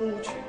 multi.